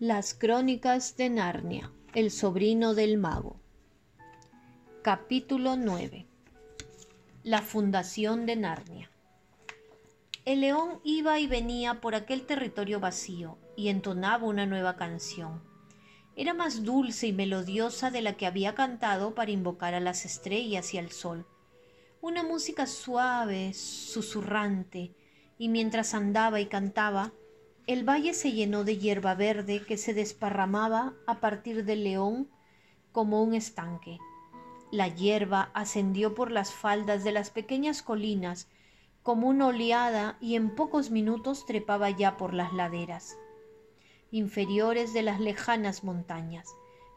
Las crónicas de Narnia, el sobrino del mago. Capítulo 9. La fundación de Narnia. El león iba y venía por aquel territorio vacío y entonaba una nueva canción. Era más dulce y melodiosa de la que había cantado para invocar a las estrellas y al sol. Una música suave, susurrante, y mientras andaba y cantaba, el valle se llenó de hierba verde que se desparramaba a partir del león como un estanque. La hierba ascendió por las faldas de las pequeñas colinas como una oleada y en pocos minutos trepaba ya por las laderas inferiores de las lejanas montañas,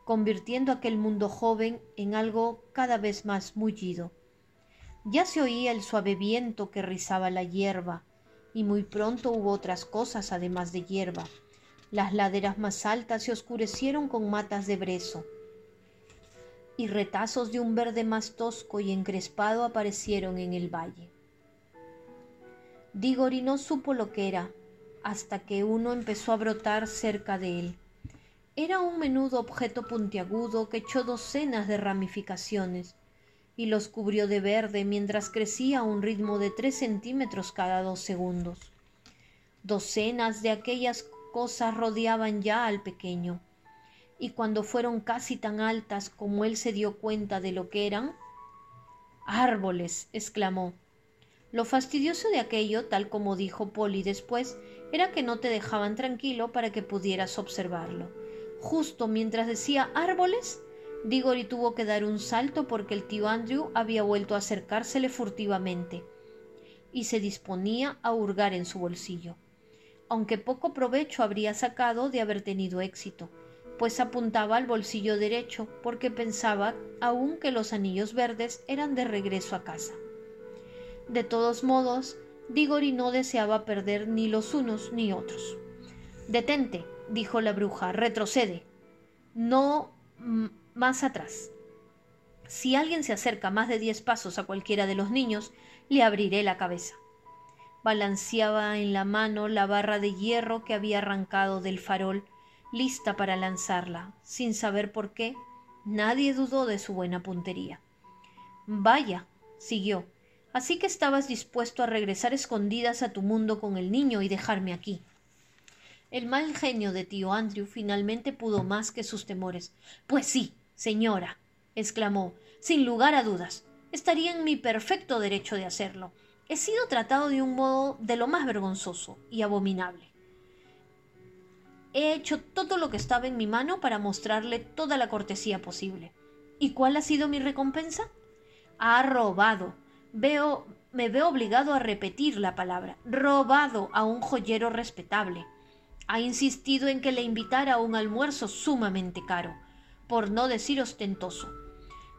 convirtiendo aquel mundo joven en algo cada vez más mullido. Ya se oía el suave viento que rizaba la hierba, y muy pronto hubo otras cosas además de hierba. Las laderas más altas se oscurecieron con matas de brezo, y retazos de un verde más tosco y encrespado aparecieron en el valle. Digori no supo lo que era, hasta que uno empezó a brotar cerca de él. Era un menudo objeto puntiagudo que echó docenas de ramificaciones y los cubrió de verde mientras crecía a un ritmo de tres centímetros cada dos segundos. Docenas de aquellas cosas rodeaban ya al pequeño, y cuando fueron casi tan altas como él se dio cuenta de lo que eran, árboles, exclamó. Lo fastidioso de aquello, tal como dijo Polly después, era que no te dejaban tranquilo para que pudieras observarlo. Justo mientras decía árboles, Diggory tuvo que dar un salto porque el tío Andrew había vuelto a acercársele furtivamente y se disponía a hurgar en su bolsillo, aunque poco provecho habría sacado de haber tenido éxito, pues apuntaba al bolsillo derecho porque pensaba aún que los anillos verdes eran de regreso a casa. De todos modos, Diggory no deseaba perder ni los unos ni otros. Detente, dijo la bruja, retrocede. No más atrás. Si alguien se acerca más de diez pasos a cualquiera de los niños, le abriré la cabeza. Balanceaba en la mano la barra de hierro que había arrancado del farol, lista para lanzarla. Sin saber por qué, nadie dudó de su buena puntería. Vaya, siguió, así que estabas dispuesto a regresar escondidas a tu mundo con el niño y dejarme aquí. El mal genio de tío Andrew finalmente pudo más que sus temores. Pues sí, señora, exclamó, sin lugar a dudas. Estaría en mi perfecto derecho de hacerlo. He sido tratado de un modo de lo más vergonzoso y abominable. He hecho todo lo que estaba en mi mano para mostrarle toda la cortesía posible. ¿Y cuál ha sido mi recompensa? Ha robado. Veo, me veo obligado a repetir la palabra. Robado a un joyero respetable ha insistido en que le invitara a un almuerzo sumamente caro, por no decir ostentoso,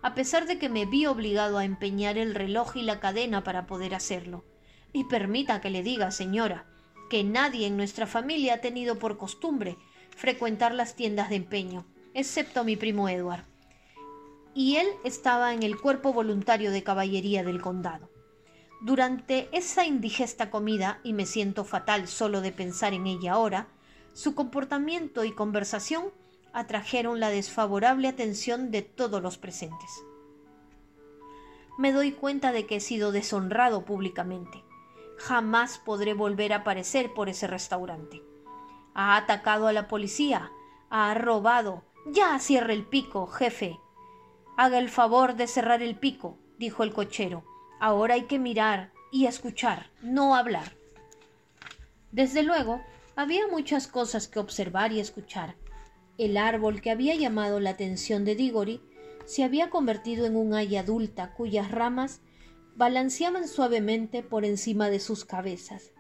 a pesar de que me vi obligado a empeñar el reloj y la cadena para poder hacerlo. Y permita que le diga, señora, que nadie en nuestra familia ha tenido por costumbre frecuentar las tiendas de empeño, excepto mi primo Edward. Y él estaba en el cuerpo voluntario de caballería del condado. Durante esa indigesta comida, y me siento fatal solo de pensar en ella ahora, su comportamiento y conversación atrajeron la desfavorable atención de todos los presentes. Me doy cuenta de que he sido deshonrado públicamente. Jamás podré volver a aparecer por ese restaurante. Ha atacado a la policía, ha robado. Ya cierre el pico, jefe. Haga el favor de cerrar el pico, dijo el cochero. Ahora hay que mirar y escuchar, no hablar. Desde luego, había muchas cosas que observar y escuchar. El árbol que había llamado la atención de Diggory se había convertido en un haya adulta cuyas ramas balanceaban suavemente por encima de sus cabezas.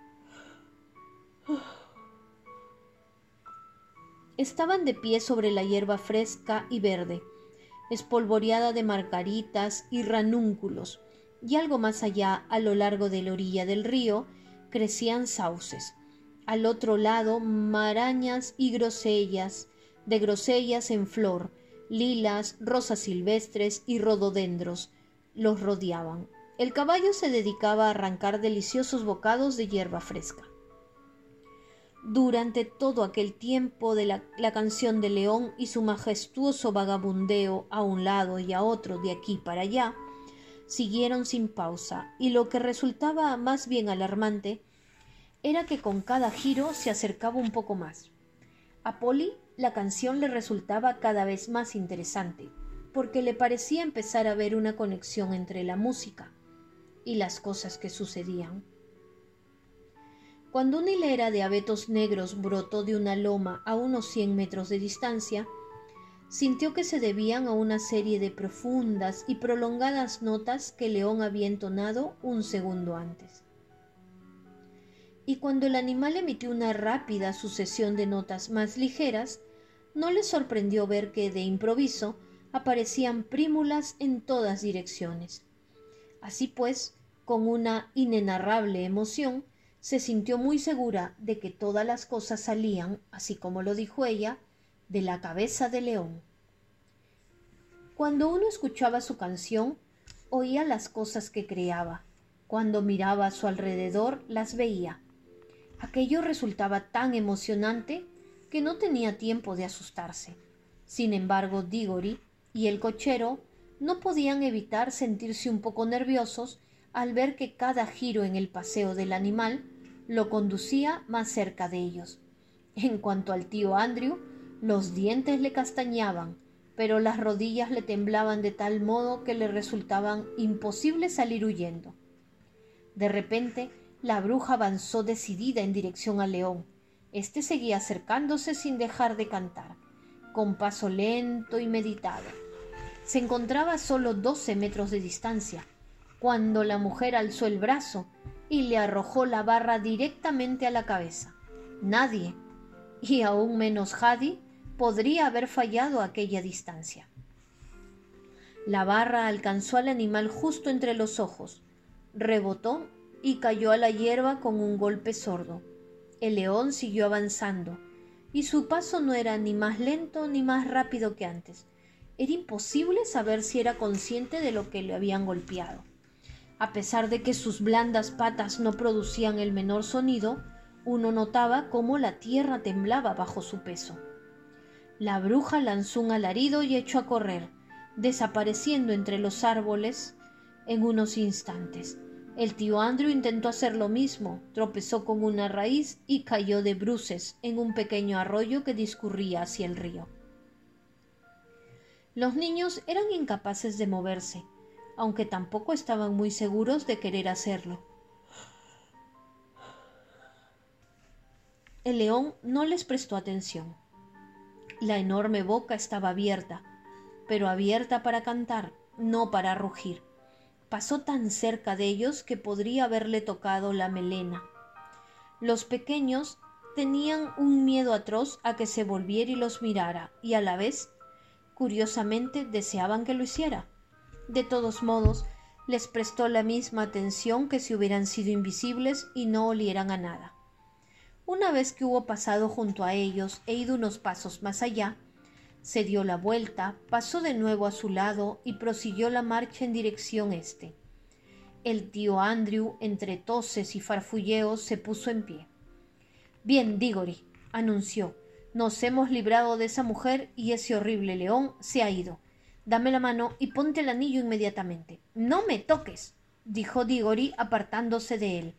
Estaban de pie sobre la hierba fresca y verde, espolvoreada de margaritas y ranúnculos, y algo más allá, a lo largo de la orilla del río, crecían sauces al otro lado marañas y grosellas, de grosellas en flor, lilas, rosas silvestres y rododendros los rodeaban. El caballo se dedicaba a arrancar deliciosos bocados de hierba fresca. durante todo aquel tiempo de la, canción de León y su majestuoso vagabundeo a un lado y a otro de aquí para allá, siguieron sin pausa, y lo que resultaba más bien alarmante era que con cada giro se acercaba un poco más. A la canción le resultaba cada vez más interesante, porque le parecía empezar a ver una conexión entre la música y las cosas que sucedían. Cuando una hilera de abetos negros brotó de una loma a unos cien metros de distancia, sintió que se debían a una serie de profundas y prolongadas notas que León había entonado un segundo antes. Y cuando el animal emitió una rápida sucesión de notas más ligeras, no le sorprendió ver que de improviso aparecían prímulas en todas direcciones. Así pues, con una inenarrable emoción, se sintió muy segura de que todas las cosas salían, así como lo dijo ella, de la cabeza de león. Cuando uno escuchaba su canción, oía las cosas que creaba. Cuando miraba a su alrededor, las veía. Aquello resultaba tan emocionante que no tenía tiempo de asustarse. Sin embargo, Diggory y el cochero no podían evitar sentirse un poco nerviosos al ver que cada giro en el paseo del animal lo conducía más cerca de ellos. En cuanto al tío Andrew, los dientes le castañaban, pero las rodillas le temblaban de tal modo que le resultaban imposible salir huyendo. De repente, la bruja avanzó decidida en dirección al león. Este seguía acercándose sin dejar de cantar, con paso lento y meditado. Se encontraba a solo doce metros de distancia, cuando la mujer alzó el brazo y le arrojó la barra directamente a la cabeza. Nadie, y aún menos Hadi, podría haber fallado a aquella distancia. La barra alcanzó al animal justo entre los ojos, rebotó y cayó a la hierba con un golpe sordo. El león siguió avanzando, y su paso no era ni más lento ni más rápido que antes. Era imposible saber si era consciente de lo que le habían golpeado. A pesar de que sus blandas patas no producían el menor sonido, uno notaba cómo la tierra temblaba bajo su peso. La bruja lanzó un alarido y echó a correr, desapareciendo entre los árboles en unos instantes. El tío Andrew intentó hacer lo mismo, tropezó con una raíz y cayó de bruces en un pequeño arroyo que discurría hacia el río. Los niños eran incapaces de moverse, aunque tampoco estaban muy seguros de querer hacerlo. El león no les prestó atención. La enorme boca estaba abierta, pero abierta para cantar, no para rugir. Pasó tan cerca de ellos que podría haberle tocado la melena. Los pequeños tenían un miedo atroz a que se volviera y los mirara, y a la vez, curiosamente, deseaban que lo hiciera. De todos modos, les prestó la misma atención que si hubieran sido invisibles y no olieran a nada. Una vez que hubo pasado junto a ellos e ido unos pasos más allá, se dio la vuelta, pasó de nuevo a su lado y prosiguió la marcha en dirección este. El tío Andrew, entre toses y farfulleos, se puso en pie. Bien, Diggory, anunció, nos hemos librado de esa mujer y ese horrible león se ha ido. Dame la mano y ponte el anillo inmediatamente. No me toques, dijo Diggory apartándose de él.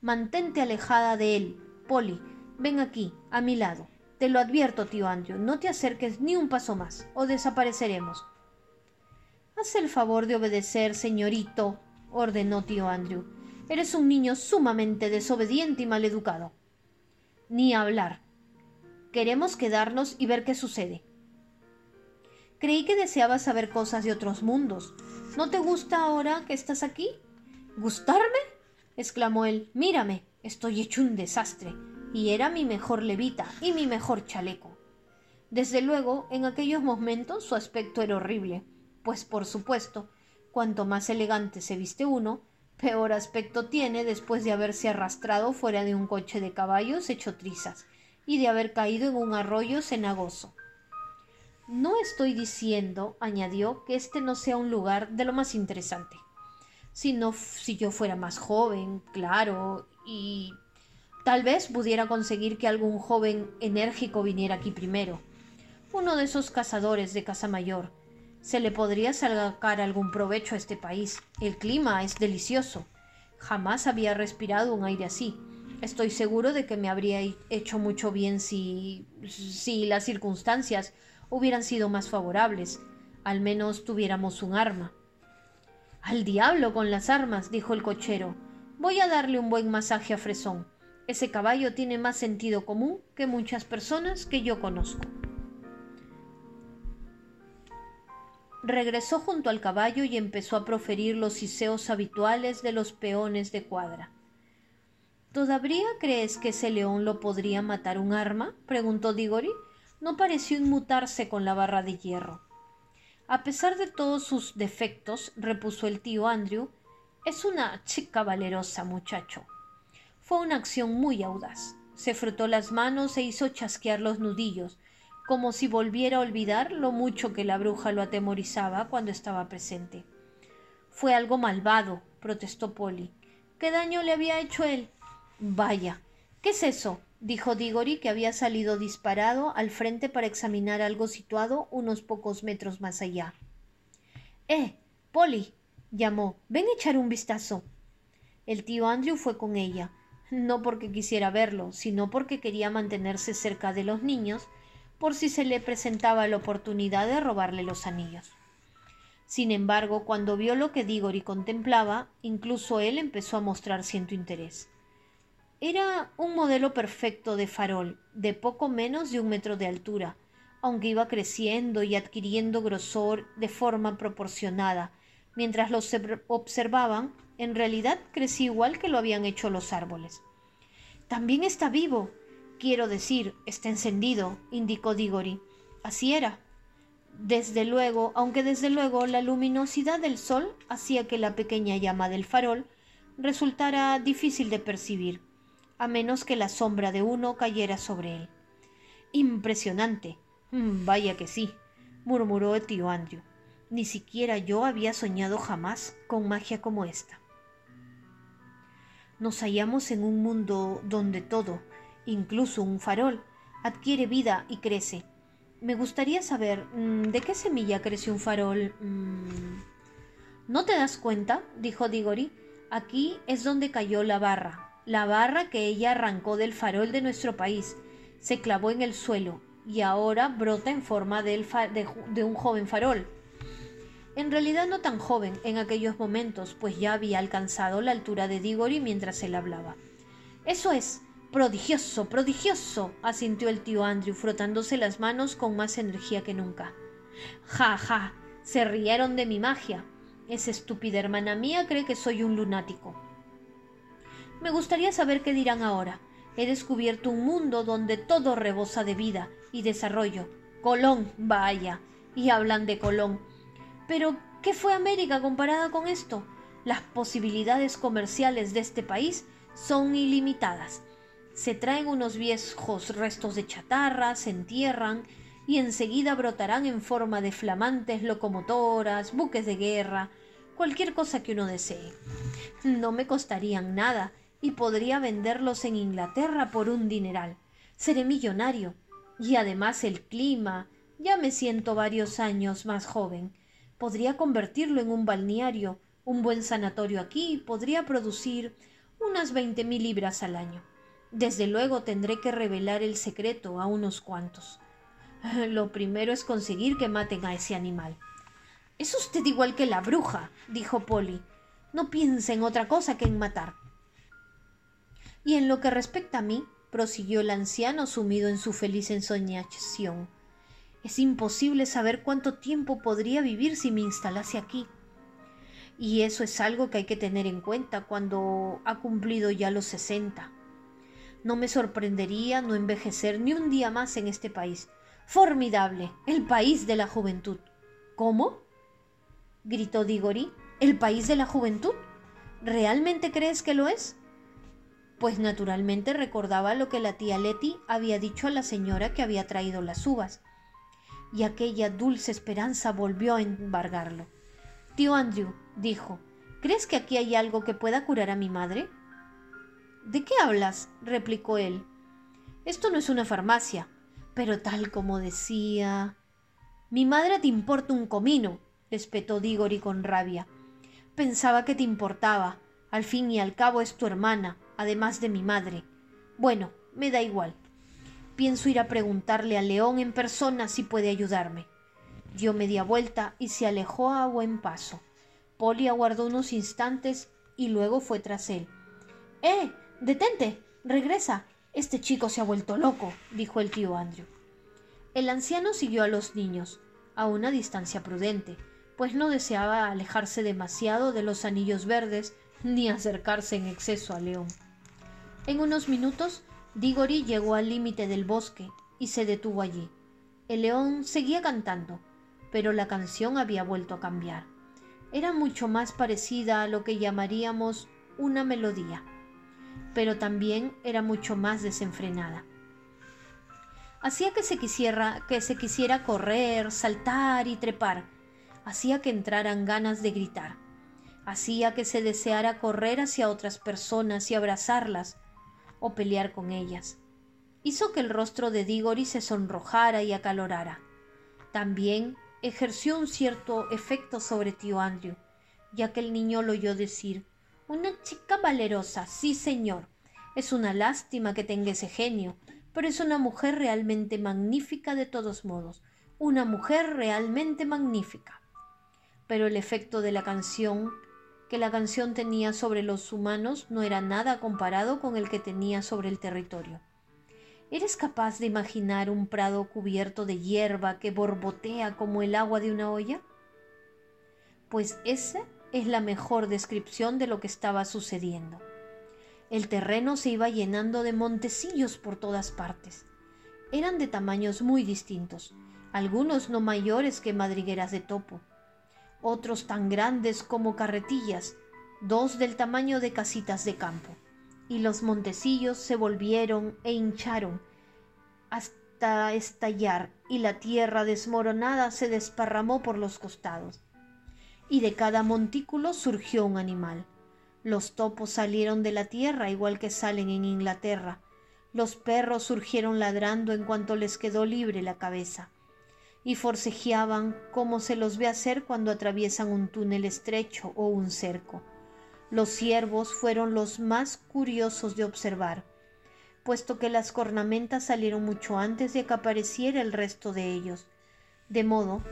Mantente alejada de él. Polly, ven aquí, a mi lado. Te lo advierto, tío Andrew, no te acerques ni un paso más, o desapareceremos. Haz el favor de obedecer, señorito, ordenó tío Andrew. Eres un niño sumamente desobediente y maleducado. Ni hablar. Queremos quedarnos y ver qué sucede. Creí que deseabas saber cosas de otros mundos. ¿No te gusta ahora que estás aquí? ¿Gustarme? exclamó él. Mírame, estoy hecho un desastre. Y era mi mejor levita y mi mejor chaleco. Desde luego, en aquellos momentos su aspecto era horrible, pues por supuesto, cuanto más elegante se viste uno, peor aspecto tiene después de haberse arrastrado fuera de un coche de caballos hecho trizas y de haber caído en un arroyo cenagoso. No estoy diciendo, añadió, que este no sea un lugar de lo más interesante. Sino si yo fuera más joven, claro, y... Tal vez pudiera conseguir que algún joven enérgico viniera aquí primero. Uno de esos cazadores de casa mayor. Se le podría sacar algún provecho a este país. El clima es delicioso. Jamás había respirado un aire así. Estoy seguro de que me habría hecho mucho bien si. si las circunstancias hubieran sido más favorables. Al menos tuviéramos un arma. Al diablo con las armas, dijo el cochero. Voy a darle un buen masaje a Fresón. Ese caballo tiene más sentido común que muchas personas que yo conozco. Regresó junto al caballo y empezó a proferir los siseos habituales de los peones de cuadra. ¿Todavía crees que ese león lo podría matar un arma? preguntó Digori. No pareció inmutarse con la barra de hierro. A pesar de todos sus defectos, repuso el tío Andrew, es una chica valerosa, muchacho. Fue una acción muy audaz. Se frotó las manos e hizo chasquear los nudillos, como si volviera a olvidar lo mucho que la bruja lo atemorizaba cuando estaba presente. Fue algo malvado, protestó Polly. ¿Qué daño le había hecho él? Vaya. ¿Qué es eso? dijo Diggory, que había salido disparado al frente para examinar algo situado unos pocos metros más allá. Eh. Polly. llamó. Ven a echar un vistazo. El tío Andrew fue con ella no porque quisiera verlo, sino porque quería mantenerse cerca de los niños por si se le presentaba la oportunidad de robarle los anillos. Sin embargo, cuando vio lo que Diggory contemplaba, incluso él empezó a mostrar cierto interés. Era un modelo perfecto de farol, de poco menos de un metro de altura, aunque iba creciendo y adquiriendo grosor de forma proporcionada. Mientras los observaban, en realidad crecía igual que lo habían hecho los árboles. También está vivo. Quiero decir, está encendido, indicó Digori. Así era. Desde luego, aunque desde luego la luminosidad del sol hacía que la pequeña llama del farol resultara difícil de percibir, a menos que la sombra de uno cayera sobre él. Impresionante. Mm, vaya que sí, murmuró el tío Andrew. Ni siquiera yo había soñado jamás con magia como esta. Nos hallamos en un mundo donde todo, incluso un farol, adquiere vida y crece. Me gustaría saber mm, de qué semilla crece un farol. Mm. ¿No te das cuenta? dijo Digori. Aquí es donde cayó la barra, la barra que ella arrancó del farol de nuestro país. Se clavó en el suelo y ahora brota en forma de, de un joven farol. En realidad no tan joven en aquellos momentos, pues ya había alcanzado la altura de Digori mientras él hablaba. Eso es. Prodigioso, prodigioso, asintió el tío Andrew, frotándose las manos con más energía que nunca. Ja, ja, se rieron de mi magia. Esa estúpida hermana mía cree que soy un lunático. Me gustaría saber qué dirán ahora. He descubierto un mundo donde todo rebosa de vida y desarrollo. Colón, vaya. Y hablan de Colón. Pero, ¿qué fue América comparada con esto? Las posibilidades comerciales de este país son ilimitadas. Se traen unos viejos restos de chatarra, se entierran y enseguida brotarán en forma de flamantes locomotoras, buques de guerra, cualquier cosa que uno desee. No me costarían nada y podría venderlos en Inglaterra por un dineral. Seré millonario. Y además el clima. Ya me siento varios años más joven podría convertirlo en un balneario. Un buen sanatorio aquí podría producir unas veinte mil libras al año. Desde luego tendré que revelar el secreto a unos cuantos. Lo primero es conseguir que maten a ese animal. Es usted igual que la bruja, dijo Polly. No piense en otra cosa que en matar. Y en lo que respecta a mí, prosiguió el anciano sumido en su feliz ensoñación, es imposible saber cuánto tiempo podría vivir si me instalase aquí. Y eso es algo que hay que tener en cuenta cuando ha cumplido ya los sesenta. No me sorprendería no envejecer ni un día más en este país. Formidable, el país de la juventud. ¿Cómo? gritó Digori. ¿El país de la juventud? ¿Realmente crees que lo es? Pues naturalmente recordaba lo que la tía Letty había dicho a la señora que había traído las uvas y aquella dulce esperanza volvió a embargarlo. Tío Andrew, dijo, ¿crees que aquí hay algo que pueda curar a mi madre? ¿De qué hablas? replicó él. Esto no es una farmacia. Pero tal como decía. Mi madre te importa un comino, espetó Digori con rabia. Pensaba que te importaba. Al fin y al cabo es tu hermana, además de mi madre. Bueno, me da igual. Pienso ir a preguntarle a León en persona si puede ayudarme. Dio media vuelta y se alejó a buen paso. Polly aguardó unos instantes y luego fue tras él. ¡Eh! ¡Detente! ¡Regresa! Este chico se ha vuelto loco, dijo el tío Andrew. El anciano siguió a los niños, a una distancia prudente, pues no deseaba alejarse demasiado de los anillos verdes ni acercarse en exceso a León. En unos minutos, Digori llegó al límite del bosque y se detuvo allí. El león seguía cantando, pero la canción había vuelto a cambiar. Era mucho más parecida a lo que llamaríamos una melodía, pero también era mucho más desenfrenada. Hacía que se quisiera, que se quisiera correr, saltar y trepar. Hacía que entraran ganas de gritar. Hacía que se deseara correr hacia otras personas y abrazarlas o pelear con ellas. Hizo que el rostro de Digori se sonrojara y acalorara. También ejerció un cierto efecto sobre tío Andrew, ya que el niño lo oyó decir Una chica valerosa, sí señor. Es una lástima que tenga ese genio, pero es una mujer realmente magnífica de todos modos, una mujer realmente magnífica. Pero el efecto de la canción que la canción tenía sobre los humanos no era nada comparado con el que tenía sobre el territorio. ¿Eres capaz de imaginar un prado cubierto de hierba que borbotea como el agua de una olla? Pues esa es la mejor descripción de lo que estaba sucediendo. El terreno se iba llenando de montecillos por todas partes. Eran de tamaños muy distintos, algunos no mayores que madrigueras de topo, otros tan grandes como carretillas, dos del tamaño de casitas de campo y los montecillos se volvieron e hincharon hasta estallar y la tierra desmoronada se desparramó por los costados. Y de cada montículo surgió un animal. Los topos salieron de la tierra igual que salen en Inglaterra. Los perros surgieron ladrando en cuanto les quedó libre la cabeza. Y forcejeaban como se los ve hacer cuando atraviesan un túnel estrecho o un cerco. Los ciervos fueron los más curiosos de observar, puesto que las cornamentas salieron mucho antes de que apareciera el resto de ellos, de modo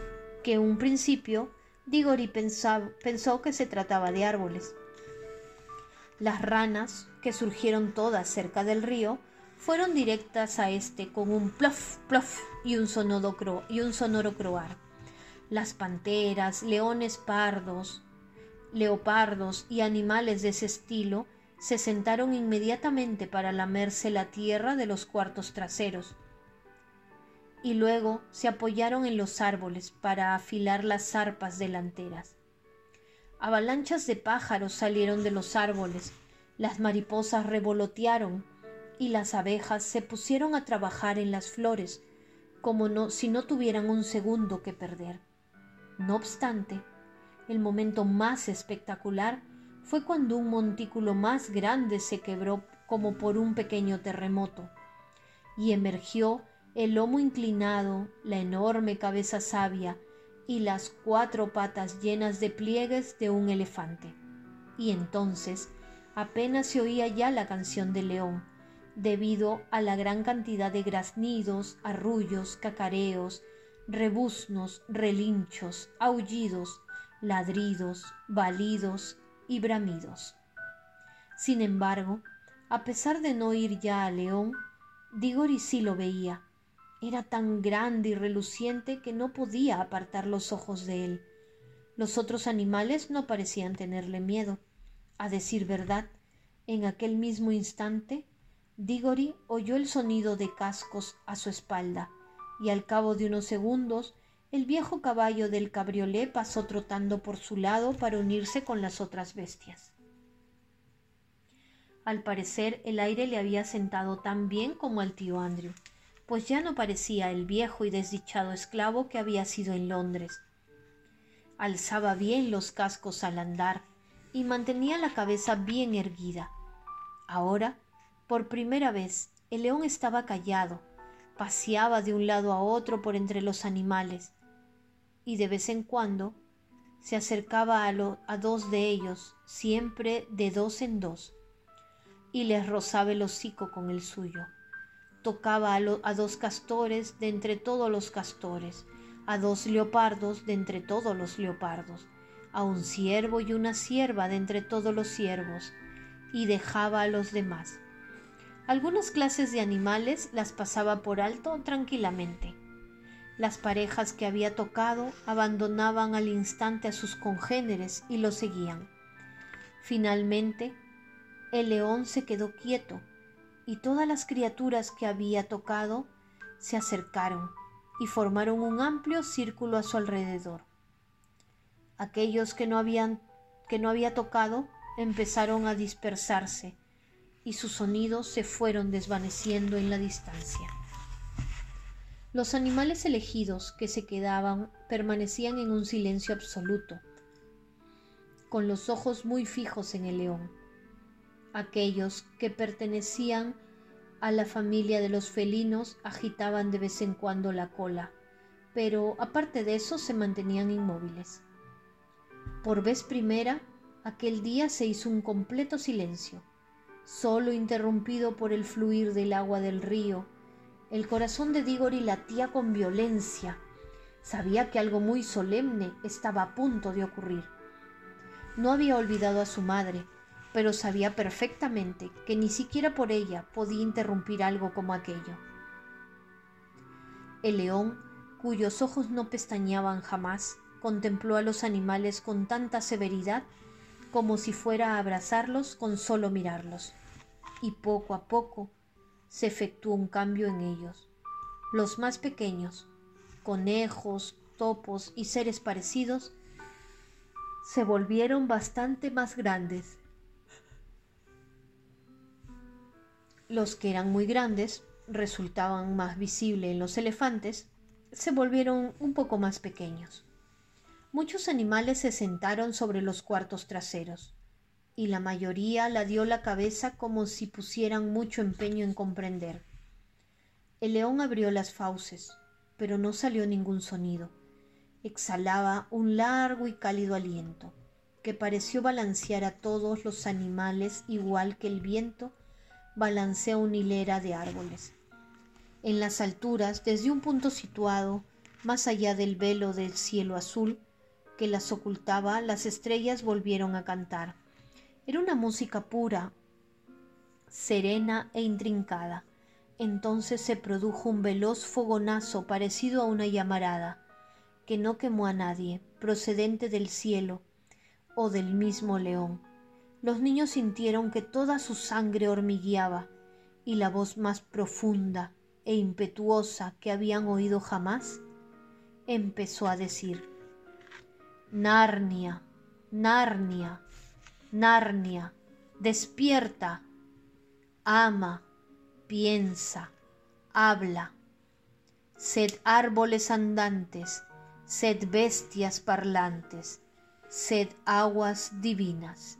que un principio Digori pensó que se trataba de árboles. Las ranas, que surgieron todas cerca del río, fueron directas a este con un plof, plof y un sonoro, y un sonoro croar. Las panteras, leones pardos, leopardos y animales de ese estilo se sentaron inmediatamente para lamerse la tierra de los cuartos traseros y luego se apoyaron en los árboles para afilar las zarpas delanteras. Avalanchas de pájaros salieron de los árboles, las mariposas revolotearon y las abejas se pusieron a trabajar en las flores, como si no tuvieran un segundo que perder. No obstante, el momento más espectacular fue cuando un montículo más grande se quebró como por un pequeño terremoto y emergió el lomo inclinado, la enorme cabeza sabia y las cuatro patas llenas de pliegues de un elefante. Y entonces apenas se oía ya la canción del león, debido a la gran cantidad de graznidos, arrullos, cacareos, rebuznos, relinchos, aullidos, ladridos, balidos y bramidos. Sin embargo, a pesar de no ir ya a León, Digori sí lo veía. Era tan grande y reluciente que no podía apartar los ojos de él. Los otros animales no parecían tenerle miedo. A decir verdad, en aquel mismo instante, Digori oyó el sonido de cascos a su espalda, y al cabo de unos segundos el viejo caballo del cabriolé pasó trotando por su lado para unirse con las otras bestias. Al parecer el aire le había sentado tan bien como al tío Andrew, pues ya no parecía el viejo y desdichado esclavo que había sido en Londres. Alzaba bien los cascos al andar y mantenía la cabeza bien erguida. Ahora Por primera vez, el león estaba callado, paseaba de un lado a otro por entre los animales, y de vez en cuando se acercaba a, dos de ellos, siempre de dos en dos, y les rozaba el hocico con el suyo. Tocaba a, dos castores de entre todos los castores, a dos leopardos de entre todos los leopardos, a un ciervo y una cierva de entre todos los ciervos, y dejaba a los demás. Algunas clases de animales las pasaba por alto tranquilamente las parejas que había tocado abandonaban al instante a sus congéneres y lo seguían. Finalmente, el león se quedó quieto y todas las criaturas que había tocado se acercaron y formaron un amplio círculo a su alrededor. Aquellos que no había tocado empezaron a dispersarse y sus sonidos se fueron desvaneciendo en la distancia. Los animales elegidos que se quedaban permanecían en un silencio absoluto, con los ojos muy fijos en el león. Aquellos que pertenecían a la familia de los felinos agitaban de vez en cuando la cola, pero aparte de eso se mantenían inmóviles. Por vez primera, aquel día se hizo un completo silencio, solo interrumpido por el fluir del agua del río el corazón de Digori latía con violencia. Sabía que algo muy solemne estaba a punto de ocurrir. No había olvidado a su madre, pero sabía perfectamente que ni siquiera por ella podía interrumpir algo como aquello. El león, cuyos ojos no pestañeaban jamás, contempló a los animales con tanta severidad como si fuera a abrazarlos con solo mirarlos, y poco a poco se efectuó un cambio en ellos. Los más pequeños, conejos, topos y seres parecidos, se volvieron bastante más grandes. Los que eran muy grandes, resultaban más visibles en los elefantes, se volvieron un poco más pequeños. Muchos animales se sentaron sobre los cuartos traseros y la mayoría la dio la cabeza como si pusieran mucho empeño en comprender. El león abrió las fauces, pero no salió ningún sonido. Exhalaba un largo y cálido aliento, que pareció balancear a todos los animales igual que el viento balancea una hilera de árboles. En las alturas, desde un punto situado, más allá del velo del cielo azul que las ocultaba, las estrellas volvieron a cantar era una música pura, serena e intrincada. Entonces se produjo un veloz fogonazo parecido a una llamarada, que no quemó a nadie, procedente del cielo o del mismo león. Los niños sintieron que toda su sangre hormigueaba y la voz más profunda e impetuosa que habían oído jamás empezó a decir, Narnia, Narnia, Narnia, despierta, ama, piensa, habla. Sed árboles andantes, sed bestias parlantes, sed aguas divinas.